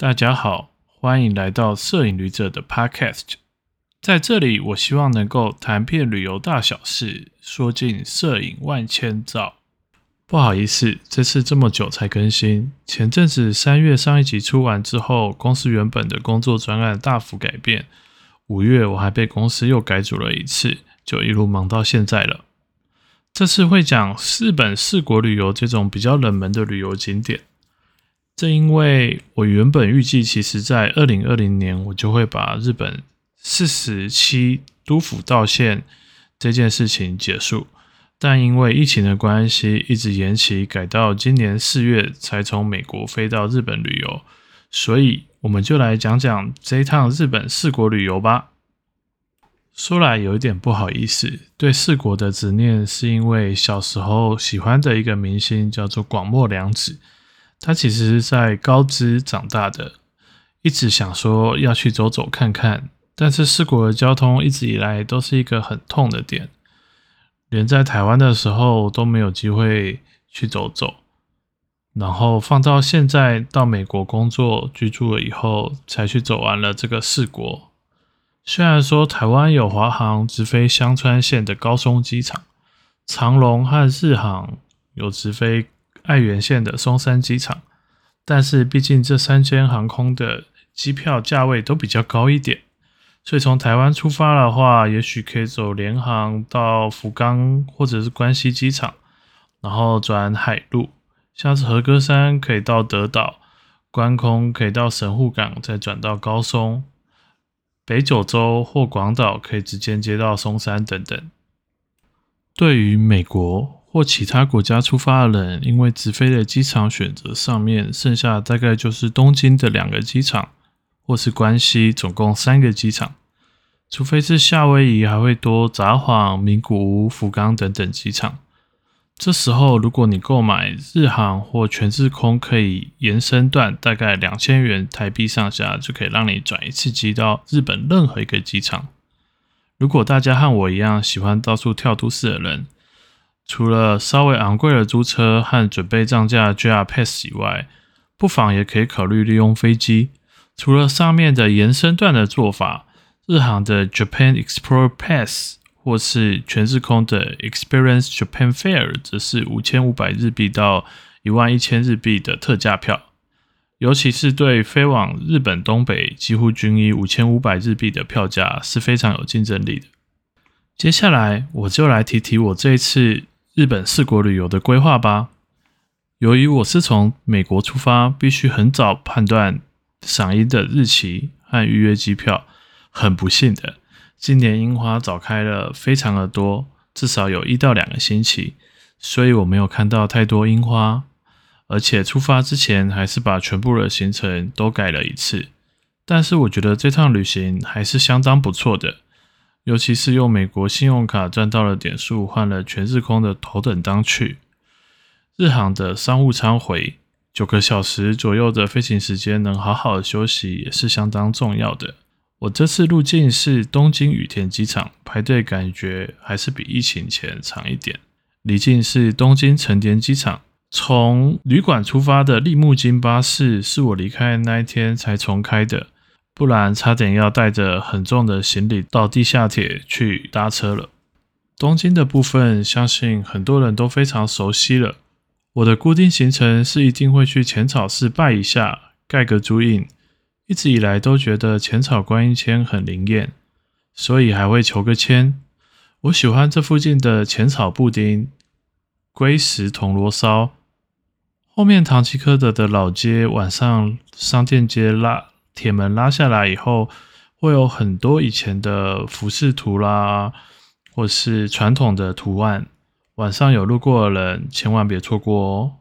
大家好，欢迎来到摄影旅者的 Podcast。在这里，我希望能够谈遍旅游大小事，说尽摄影万千兆。不好意思，这次这么久才更新。前阵子三月上一集出完之后，公司原本的工作专案大幅改变。五月我还被公司又改组了一次，就一路忙到现在了。这次会讲日本四国旅游这种比较冷门的旅游景点。正因为我原本预计，其实在二零二零年我就会把日本四十七都府道县这件事情结束，但因为疫情的关系，一直延期，改到今年四月才从美国飞到日本旅游，所以我们就来讲讲这一趟日本四国旅游吧。说来有一点不好意思，对四国的执念是因为小时候喜欢的一个明星叫做广末凉子。他其实在高知长大的，一直想说要去走走看看，但是四国的交通一直以来都是一个很痛的点，连在台湾的时候都没有机会去走走，然后放到现在到美国工作居住了以后，才去走完了这个四国。虽然说台湾有华航直飞香川县的高松机场，长龙和日航有直飞。爱媛县的松山机场，但是毕竟这三间航空的机票价位都比较高一点，所以从台湾出发的话，也许可以走联航到福冈或者是关西机场，然后转海路，像是和歌山可以到德岛，关空可以到神户港，再转到高松，北九州或广岛可以直接接到松山等等。对于美国。或其他国家出发的人，因为直飞的机场选择上面，剩下大概就是东京的两个机场，或是关西，总共三个机场。除非是夏威夷，还会多札幌、名古屋、福冈等等机场。这时候，如果你购买日航或全日空，可以延伸段，大概两千元台币上下，就可以让你转一次机到日本任何一个机场。如果大家和我一样喜欢到处跳都市的人，除了稍微昂贵的租车和准备涨价 JR Pass 以外，不妨也可以考虑利用飞机。除了上面的延伸段的做法，日航的 Japan Explorer Pass 或是全日空的 Experience Japan Fair 则是五千五百日币到一万一千日币的特价票，尤其是对飞往日本东北几乎均以五千五百日币的票价是非常有竞争力的。接下来我就来提提我这一次。日本四国旅游的规划吧。由于我是从美国出发，必须很早判断赏樱的日期和预约机票。很不幸的，今年樱花早开了非常的多，至少有一到两个星期，所以我没有看到太多樱花。而且出发之前还是把全部的行程都改了一次。但是我觉得这趟旅行还是相当不错的。尤其是用美国信用卡赚到了点数，换了全日空的头等舱去日航的商务舱回九个小时左右的飞行时间，能好好的休息也是相当重要的。我这次入境是东京羽田机场，排队感觉还是比疫情前长一点。离境是东京成田机场，从旅馆出发的立木金巴士是我离开那一天才重开的。不然差点要带着很重的行李到地下铁去搭车了。东京的部分，相信很多人都非常熟悉了。我的固定行程是一定会去浅草寺拜一下，盖个足印。一直以来都觉得浅草观音签很灵验，所以还会求个签。我喜欢这附近的浅草布丁、龟石铜锣烧。后面唐吉诃德的老街，晚上商店街拉。铁门拉下来以后，会有很多以前的服饰图啦，或是传统的图案。晚上有路过的人，千万别错过哦。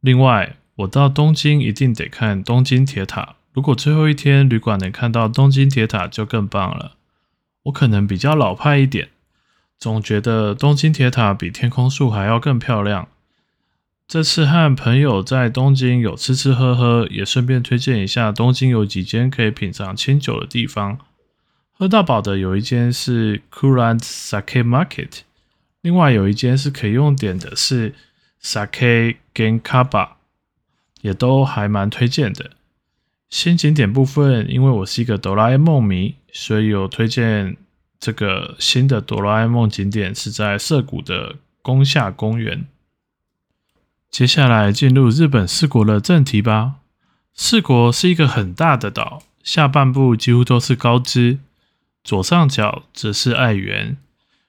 另外，我到东京一定得看东京铁塔。如果最后一天旅馆能看到东京铁塔，就更棒了。我可能比较老派一点，总觉得东京铁塔比天空树还要更漂亮。这次和朋友在东京有吃吃喝喝，也顺便推荐一下东京有几间可以品尝清酒的地方。喝到饱的有一间是 Kurand Sake Market，另外有一间是可以用点的是 Sake Genkaba，也都还蛮推荐的。新景点部分，因为我是一个哆啦 A 梦迷，所以有推荐这个新的哆啦 A 梦景点是在涩谷的宫下公园。接下来进入日本四国的正题吧。四国是一个很大的岛，下半部几乎都是高知，左上角则是爱媛，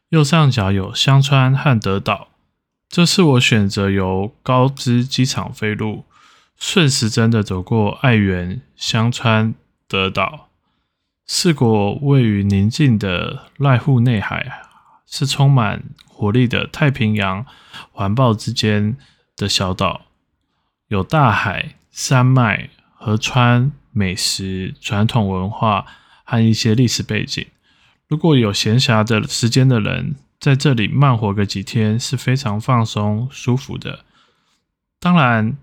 右上角有香川和德岛。这次我选择由高知机场飞入。顺时针的走过爱媛、香川、德岛，四国位于宁静的濑户内海，是充满活力的太平洋环抱之间的小岛，有大海、山脉、河川、美食、传统文化和一些历史背景。如果有闲暇的时间的人，在这里慢活个几天是非常放松、舒服的。当然。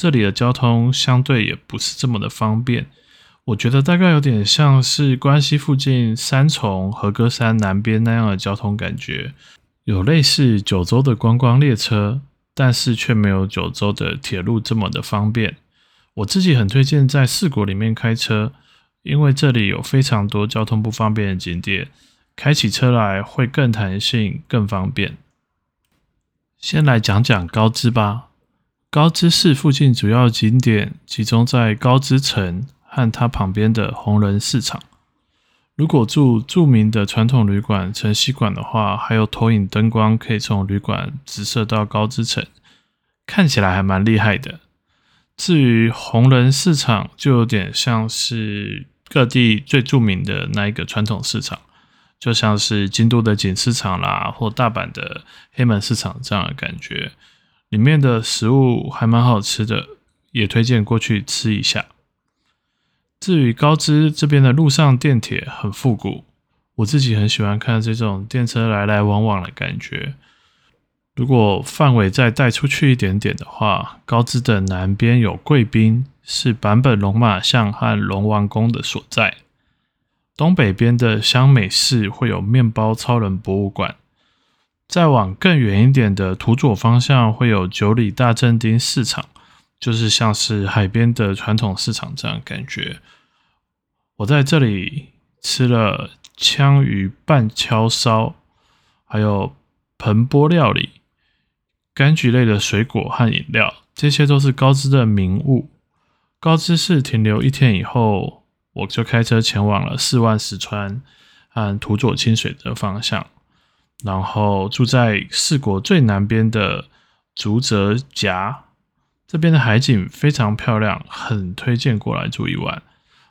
这里的交通相对也不是这么的方便，我觉得大概有点像是关西附近三重和歌山南边那样的交通感觉，有类似九州的观光列车，但是却没有九州的铁路这么的方便。我自己很推荐在四国里面开车，因为这里有非常多交通不方便的景点，开起车来会更弹性、更方便。先来讲讲高知吧。高知市附近主要景点集中在高知城和它旁边的红人市场。如果住著名的传统旅馆城西馆的话，还有投影灯光可以从旅馆直射到高知城，看起来还蛮厉害的。至于红人市场，就有点像是各地最著名的那一个传统市场，就像是京都的锦市场啦，或大阪的黑门市场这样的感觉。里面的食物还蛮好吃的，也推荐过去吃一下。至于高知这边的路上电铁很复古，我自己很喜欢看这种电车来来往往的感觉。如果范围再带出去一点点的话，高知的南边有贵宾，是坂本龙马像和龙王宫的所在；东北边的香美市会有面包超人博物馆。再往更远一点的土佐方向，会有九里大正町市场，就是像是海边的传统市场这样感觉。我在这里吃了枪鱼半敲烧，还有盆钵料理、柑橘类的水果和饮料，这些都是高知的名物。高知市停留一天以后，我就开车前往了四万石川和土佐清水的方向。然后住在四国最南边的竹泽夹，这边的海景非常漂亮，很推荐过来住一晚。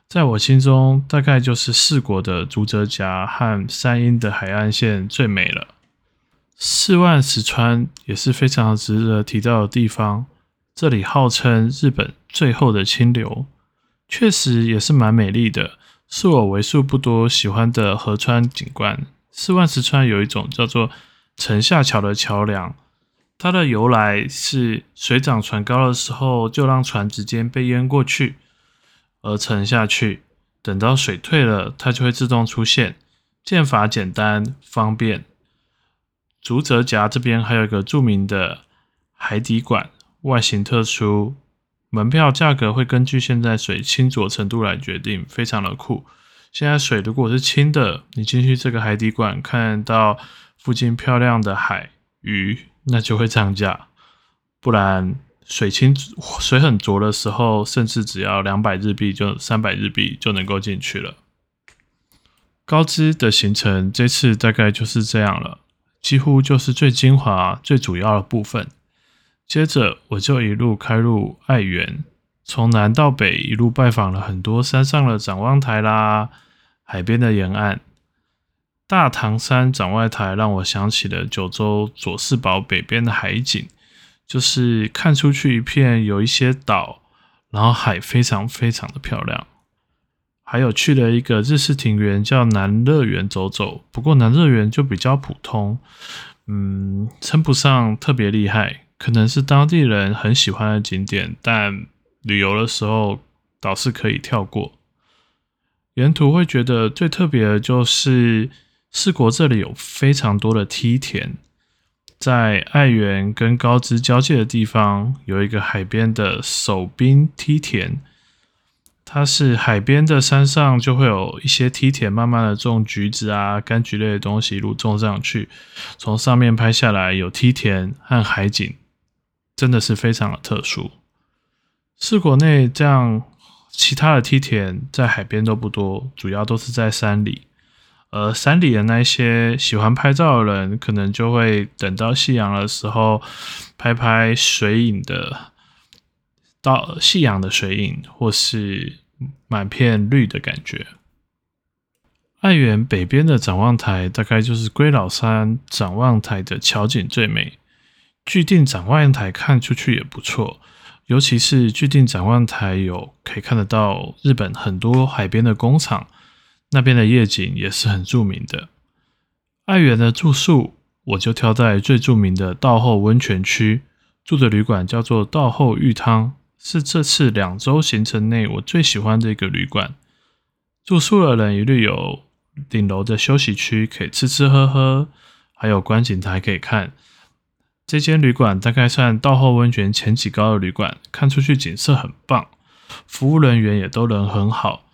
在我心中，大概就是四国的竹泽夹和山阴的海岸线最美了。四万石川也是非常值得提到的地方，这里号称日本最后的清流，确实也是蛮美丽的，是我为数不多喜欢的河川景观。四万石川有一种叫做城下桥的桥梁，它的由来是水涨船高的时候，就让船直接被淹过去而沉下去。等到水退了，它就会自动出现，建法简单方便。竹泽夹这边还有一个著名的海底馆，外形特殊，门票价格会根据现在水清浊程度来决定，非常的酷。现在水如果是清的，你进去这个海底馆看到附近漂亮的海鱼，那就会涨价。不然水清水很浊的时候，甚至只要两百日币就三百日币就能够进去了。高知的行程这次大概就是这样了，几乎就是最精华、最主要的部分。接着我就一路开入爱媛。从南到北一路拜访了很多山上的展望台啦，海边的沿岸。大唐山展望台让我想起了九州佐世保北边的海景，就是看出去一片有一些岛，然后海非常非常的漂亮。还有去了一个日式庭园叫南乐园走走，不过南乐园就比较普通，嗯，称不上特别厉害，可能是当地人很喜欢的景点，但。旅游的时候倒是可以跳过，沿途会觉得最特别的就是四国这里有非常多的梯田，在爱媛跟高知交界的地方有一个海边的守滨梯田，它是海边的山上就会有一些梯田，慢慢的种橘子啊、柑橘类的东西一路种上去，从上面拍下来有梯田和海景，真的是非常的特殊。四国内这样其他的梯田在海边都不多，主要都是在山里。而山里的那些喜欢拍照的人，可能就会等到夕阳的时候，拍拍水影的，到夕阳的水影，或是满片绿的感觉。爱媛北边的展望台，大概就是龟老山展望台的桥景最美。巨定展望台看出去也不错，尤其是巨定展望台有可以看得到日本很多海边的工厂。那边的夜景也是很著名的。爱媛的住宿，我就挑在最著名的道后温泉区住的旅馆，叫做道后浴汤，是这次两周行程内我最喜欢的一个旅馆。住宿的人一律有顶楼的休息区可以吃吃喝喝，还有观景台可以看。这间旅馆大概算道后温泉前几高的旅馆，看出去景色很棒，服务人员也都人很好。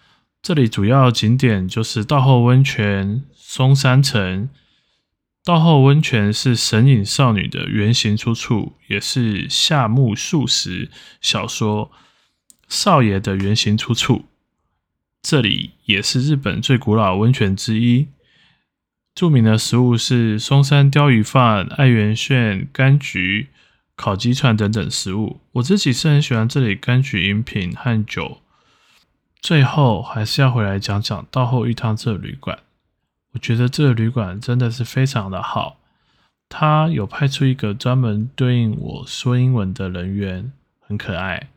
这里主要景点就是道后温泉、松山城。道后温泉是神隐少女的原型出处，也是夏目漱石小说少爷的原型出处。这里也是日本最古老温泉之一。著名的食物是松山鲷鱼饭、爱媛炫柑橘烤鸡串等等食物。我自己是很喜欢这里柑橘饮品和酒。最后还是要回来讲讲到后玉汤这旅馆。我觉得这个旅馆真的是非常的好，它有派出一个专门对应我说英文的人员，很可爱。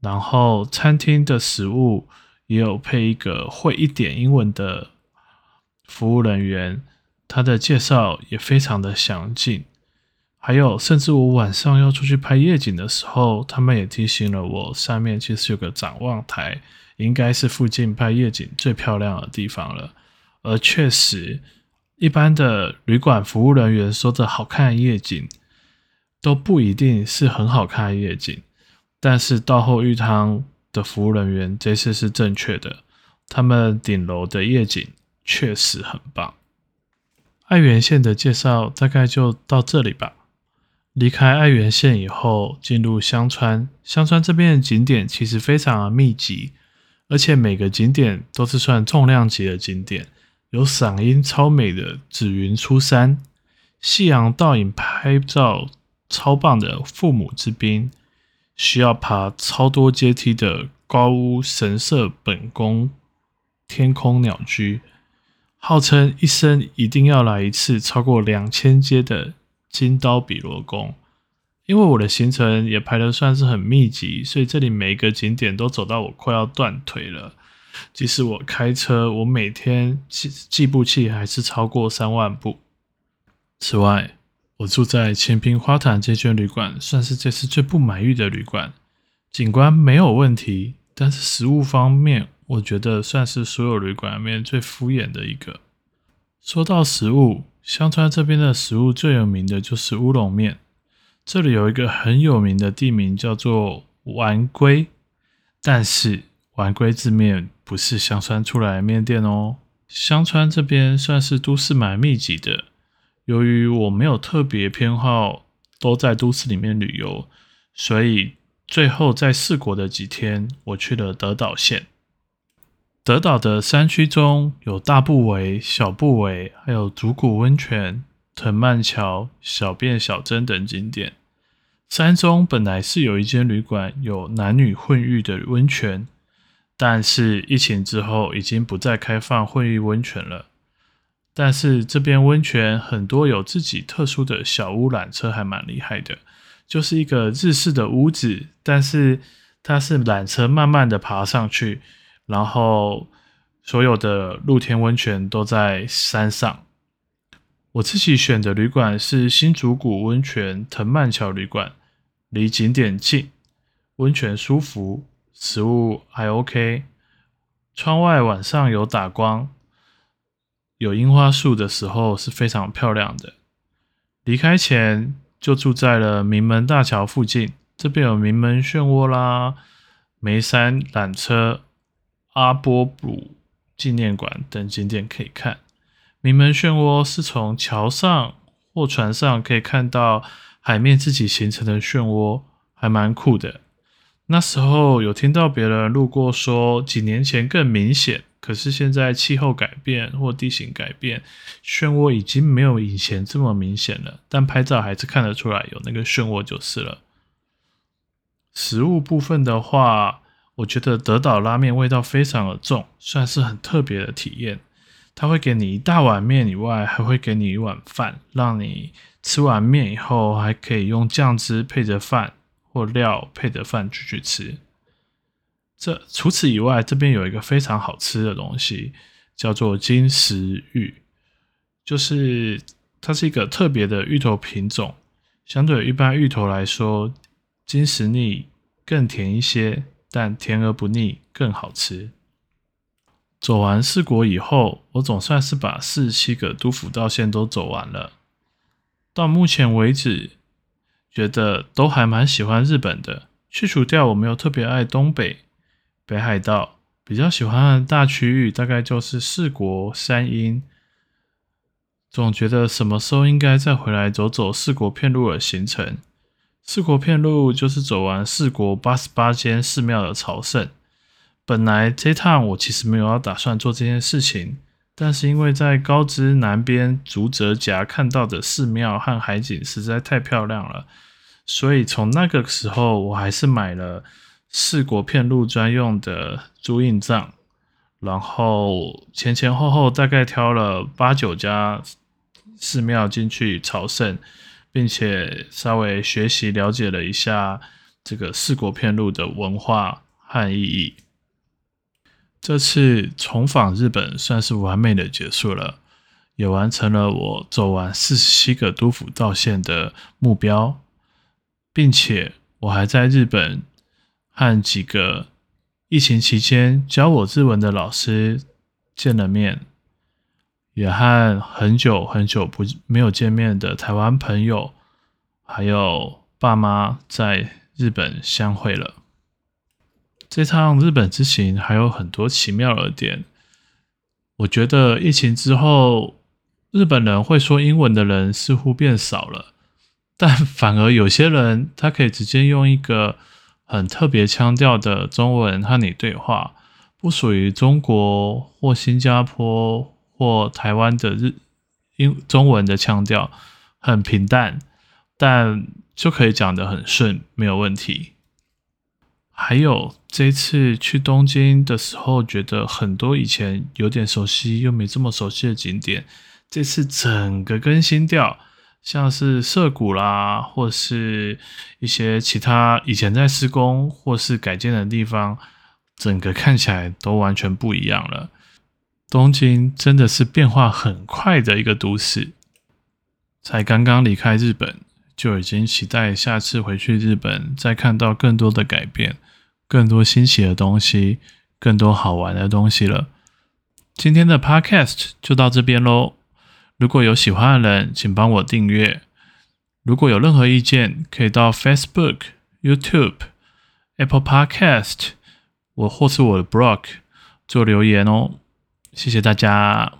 然后餐厅的食物也有配一个会一点英文的服务人员，他的介绍也非常的详尽。还有，甚至我晚上要出去拍夜景的时候，他们也提醒了我，上面其实有个展望台。应该是附近拍夜景最漂亮的地方了，而确实，一般的旅馆服务人员说的好看夜景，都不一定是很好看的夜景。但是到后玉汤的服务人员这次是正确的，他们顶楼的夜景确实很棒。爱媛县的介绍大概就到这里吧。离开爱媛县以后，进入香川，香川这边的景点其实非常的密集。而且每个景点都是算重量级的景点，有嗓音超美的紫云出山，夕阳倒影拍照超棒的父母之滨，需要爬超多阶梯的高屋神社本宫天空鸟居，号称一生一定要来一次超过两千阶的金刀比罗宫。因为我的行程也排的算是很密集，所以这里每一个景点都走到我快要断腿了。即使我开车，我每天计计步器还是超过三万步。此外，我住在前平花坛这间旅馆，算是这次最不满意的旅馆。景观没有问题，但是食物方面，我觉得算是所有旅馆里面最敷衍的一个。说到食物，香川这边的食物最有名的就是乌龙面。这里有一个很有名的地名叫做丸龟，但是丸龟字面不是香川出来的面店哦。香川这边算是都市蛮密集的，由于我没有特别偏好都在都市里面旅游，所以最后在四国的几天，我去了德岛县。德岛的山区中有大部尾、小部尾，还有竹谷温泉。藤蔓桥、小便小镇等景点。山中本来是有一间旅馆，有男女混浴的温泉，但是疫情之后已经不再开放混浴温泉了。但是这边温泉很多有自己特殊的小屋缆车，还蛮厉害的，就是一个日式的屋子，但是它是缆车慢慢的爬上去，然后所有的露天温泉都在山上。我自己选的旅馆是新竹谷温泉藤蔓桥旅馆，离景点近，温泉舒服，食物还 OK。窗外晚上有打光，有樱花树的时候是非常漂亮的。离开前就住在了名门大桥附近，这边有名门漩涡啦，眉山缆车、阿波鲁纪念馆等景点可以看。名门漩涡是从桥上或船上可以看到海面自己形成的漩涡，还蛮酷的。那时候有听到别人路过说，几年前更明显，可是现在气候改变或地形改变，漩涡已经没有以前这么明显了。但拍照还是看得出来有那个漩涡就是了。食物部分的话，我觉得德岛拉面味道非常的重，算是很特别的体验。它会给你一大碗面以外，还会给你一碗饭，让你吃完面以后还可以用酱汁配着饭。或料配着饭继续吃。这除此以外，这边有一个非常好吃的东西，叫做金石芋，就是它是一个特别的芋头品种，相对一般芋头来说，金石腻更甜一些，但甜而不腻，更好吃。走完四国以后，我总算是把四十七个都府道线都走完了。到目前为止。觉得都还蛮喜欢日本的，去除掉我没有特别爱东北北海道，比较喜欢的大区域大概就是四国三阴。总觉得什么时候应该再回来走走四国片路的行程。四国片路就是走完四国八十八间寺庙的朝圣。本来这趟我其实没有要打算做这件事情，但是因为在高知南边竹泽夹看到的寺庙和海景实在太漂亮了。所以从那个时候，我还是买了四国片路专用的租印帐，然后前前后后大概挑了八九家寺庙进去朝圣，并且稍微学习了解了一下这个四国片路的文化和意义。这次重访日本算是完美的结束了，也完成了我走完四十七个都府道线的目标。并且我还在日本和几个疫情期间教我日文的老师见了面，也和很久很久不没有见面的台湾朋友还有爸妈在日本相会了。这趟日本之行还有很多奇妙的点，我觉得疫情之后，日本人会说英文的人似乎变少了。但反而有些人，他可以直接用一个很特别腔调的中文和你对话，不属于中国或新加坡或台湾的日英中文的腔调，很平淡，但就可以讲得很顺，没有问题。还有这次去东京的时候，觉得很多以前有点熟悉又没这么熟悉的景点，这次整个更新掉。像是涩谷啦，或是一些其他以前在施工或是改建的地方，整个看起来都完全不一样了。东京真的是变化很快的一个都市。才刚刚离开日本，就已经期待下次回去日本，再看到更多的改变，更多新奇的东西，更多好玩的东西了。今天的 Podcast 就到这边喽。如果有喜欢的人，请帮我订阅。如果有任何意见，可以到 Facebook、YouTube、Apple Podcast，我或是我的 blog 做留言哦。谢谢大家。